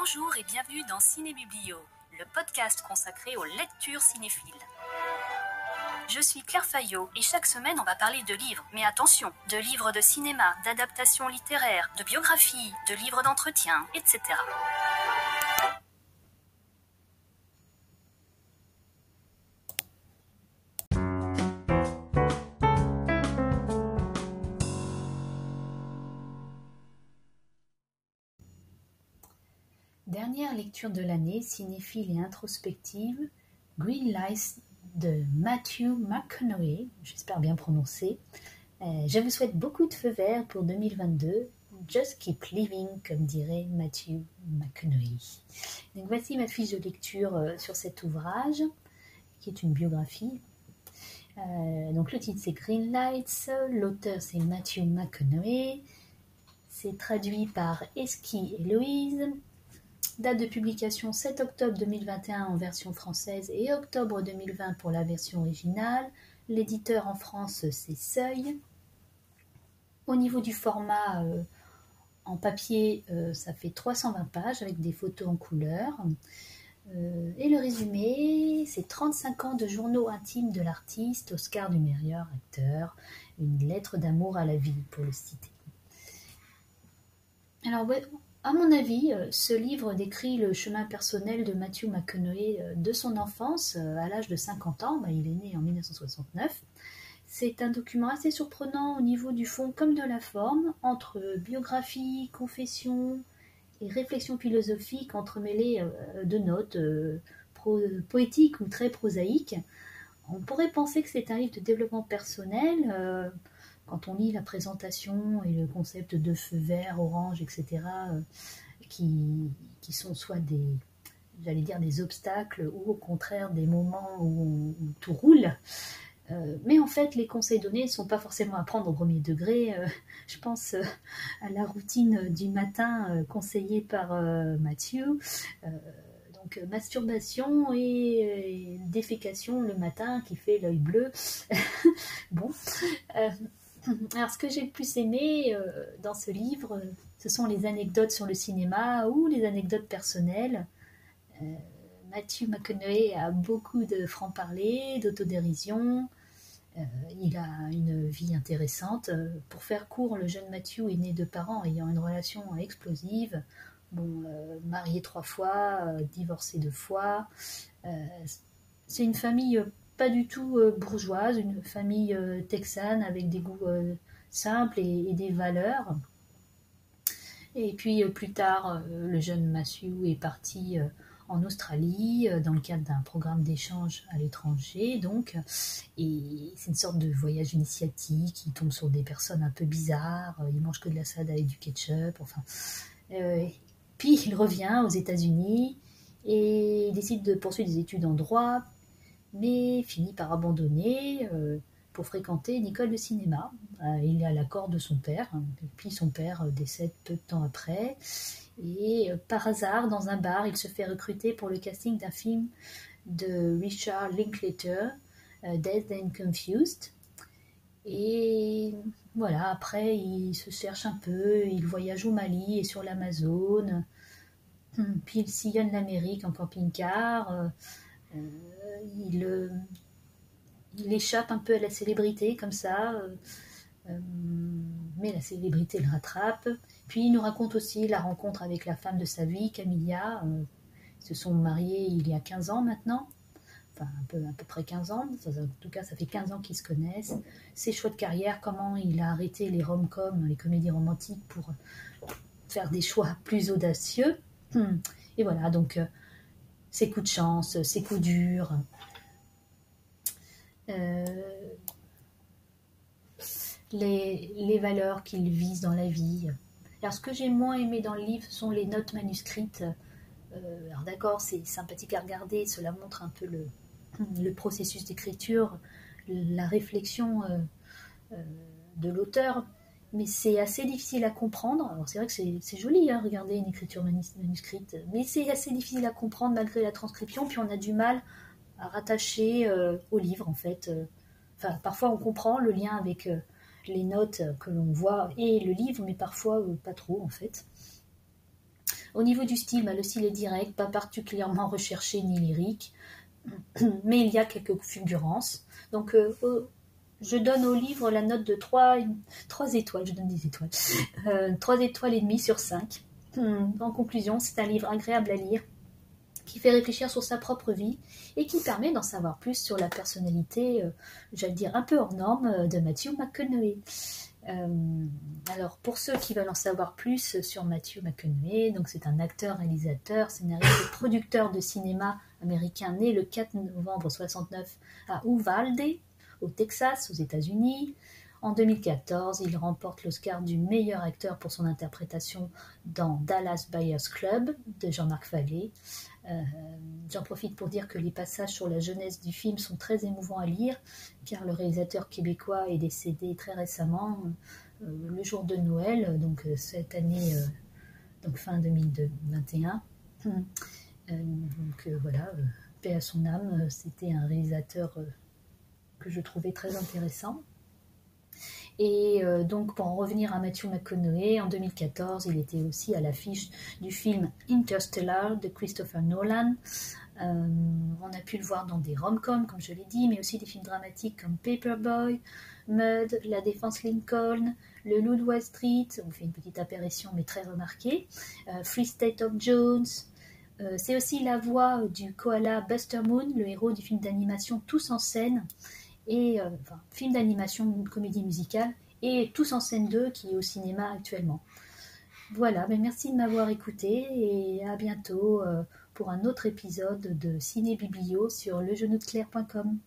Bonjour et bienvenue dans Ciné Biblio, le podcast consacré aux lectures cinéphiles. Je suis Claire Fayot et chaque semaine on va parler de livres, mais attention, de livres de cinéma, d'adaptations littéraires, de biographies, de livres d'entretien, etc. Dernière lecture de l'année, cinéphile et introspective, Green Lights de Matthew McConaughey, j'espère bien prononcer. Euh, je vous souhaite beaucoup de feux verts pour 2022. Just keep living, comme dirait Matthew McConaughey. Donc voici ma fiche de lecture euh, sur cet ouvrage, qui est une biographie. Euh, donc le titre c'est Green Lights, l'auteur c'est Matthew McConaughey, c'est traduit par Eski et Louise, Date de publication 7 octobre 2021 en version française et octobre 2020 pour la version originale. L'éditeur en France, c'est Seuil. Au niveau du format euh, en papier, euh, ça fait 320 pages avec des photos en couleur. Euh, et le résumé, c'est 35 ans de journaux intimes de l'artiste, Oscar du acteur, une lettre d'amour à la vie, pour le citer. Alors, à mon avis, euh, ce livre décrit le chemin personnel de Matthew McConaughey euh, de son enfance euh, à l'âge de 50 ans. Bah, il est né en 1969. C'est un document assez surprenant au niveau du fond comme de la forme, entre biographie, confession et réflexion philosophique entremêlées de notes poétiques ou très prosaïques. On pourrait penser que c'est un livre de développement personnel quand on lit la présentation et le concept de feu vert, orange, etc., euh, qui, sont soit des, j'allais dire, des obstacles ou au contraire des moments où, tout roule. Euh, mais en fait, les conseils donnés ne sont pas forcément à prendre au premier degré. Euh, je pense à la routine du matin conseillée par Mathieu. donc, masturbation et, défécation le matin qui fait l'œil bleu. bon, Alors, ce que j'ai le plus aimé euh, dans ce livre, ce sont les anecdotes sur le cinéma ou les anecdotes personnelles. Euh, Matthew McConaughey a beaucoup de franc-parler, d'autodérision. Euh, il a une vie intéressante. Pour faire court, le jeune Matthew est né de parents ayant une relation explosive. Bon, marié trois fois, divorcé deux fois. c'est une famille pas du tout euh, bourgeoise, une famille euh, texane avec des goûts euh, simples et, des valeurs. Et puis plus tard, le jeune Matthew est parti en Australie dans le cadre d'un programme d'échange à l'étranger, donc, et c'est une sorte de voyage initiatique. Il tombe sur des personnes un peu bizarres, il mange que de la salade avec du ketchup, enfin. puis il revient aux États-Unis et décide de poursuivre des études en droit, mais finit par abandonner euh, pour fréquenter une école de cinéma. Euh, il à l'accord de son père, hein, puis son père euh, décède peu de temps après. Et par hasard, dans un bar, il se fait recruter pour le casting d'un film de Richard Linklater, Dead and Confused. Et voilà, après, il se cherche un peu, il voyage au Mali et sur l'Amazone, puis il sillonne l'Amérique en camping-car. Euh, il, euh, il, échappe un peu à la célébrité comme ça, euh, mais la célébrité le rattrape. Puis il nous raconte aussi la rencontre avec la femme de sa vie, Camilla. Ils se sont mariés il y a 15 ans maintenant enfin à peu près 15 ans, en tout cas ça fait 15 ans qu'ils se connaissent, ses choix de carrière, comment il a arrêté les rom-coms, les comédies romantiques pour faire des choix plus audacieux. Et voilà, donc ses coups de chance, ses coups durs. Euh, les, valeurs qu'il vise dans la vie. Alors, ce que j'ai moins aimé dans le livre sont les notes manuscrites. Euh, alors, d'accord, c'est sympathique à regarder, cela montre un peu le, le processus d'écriture, la réflexion euh, de l'auteur, mais c'est assez difficile à comprendre. Alors c'est vrai que c'est joli, hein, regarder une écriture manuscrite, mais c'est assez difficile à comprendre malgré la transcription, puis on a du mal à rattacher euh, au livre en fait. Euh. Enfin, parfois on comprend le lien avec euh, les notes que l'on voit et le livre, mais parfois pas trop en fait. Au niveau du style, bah, le style est direct, pas particulièrement recherché ni lyrique, mais il y a quelques fulgurances. Donc, je donne au livre la note de 3, 3 étoiles, je donne des étoiles, 3 euh, étoiles et demie sur 5. En conclusion, c'est un livre agréable à lire, qui fait réfléchir sur sa propre vie et qui permet d'en savoir plus sur la personnalité, euh, j'allais dire un peu hors norme, de Matthew McConaughey. Euh, alors, pour ceux qui veulent en savoir plus sur Matthew McConaughey, donc c'est un acteur, réalisateur, scénariste et producteur de cinéma américain né le 4 novembre 69 à Uvalde, au Texas, aux États-Unis. En 2014, il remporte l'Oscar du meilleur acteur pour son interprétation dans Dallas Buyers Club de Jean-Marc Fallet. Euh, j'en profite pour dire que les passages sur la jeunesse du film sont très émouvants à lire, car le réalisateur québécois est décédé très récemment, euh, le jour de Noël, donc euh, cette année, donc fin 2021. donc voilà, paix à son âme, c'était un réalisateur que je trouvais très intéressant. Et euh, donc, pour en revenir à Matthew McConaughey, en 2014, il était aussi à l'affiche du film Interstellar de Christopher Nolan. Euh, on a pu le voir dans des rom-coms, comme je l'ai dit, mais aussi des films dramatiques comme Paperboy, Mud, La Défense Lincoln, Le Loup de Wall Street, on fait une petite apparition mais très remarquée, euh, Free State of Jones. C'est aussi la voix du koala Buster Moon, le héros du film d'animation Tous en scène, et euh, film d'animation, comédie musicale, et Tous en scène 2 qui est au cinéma actuellement. Voilà, ben, merci de m'avoir écouté et à bientôt euh, pour un autre épisode de Ciné Biblio sur legenoudeleclair.com.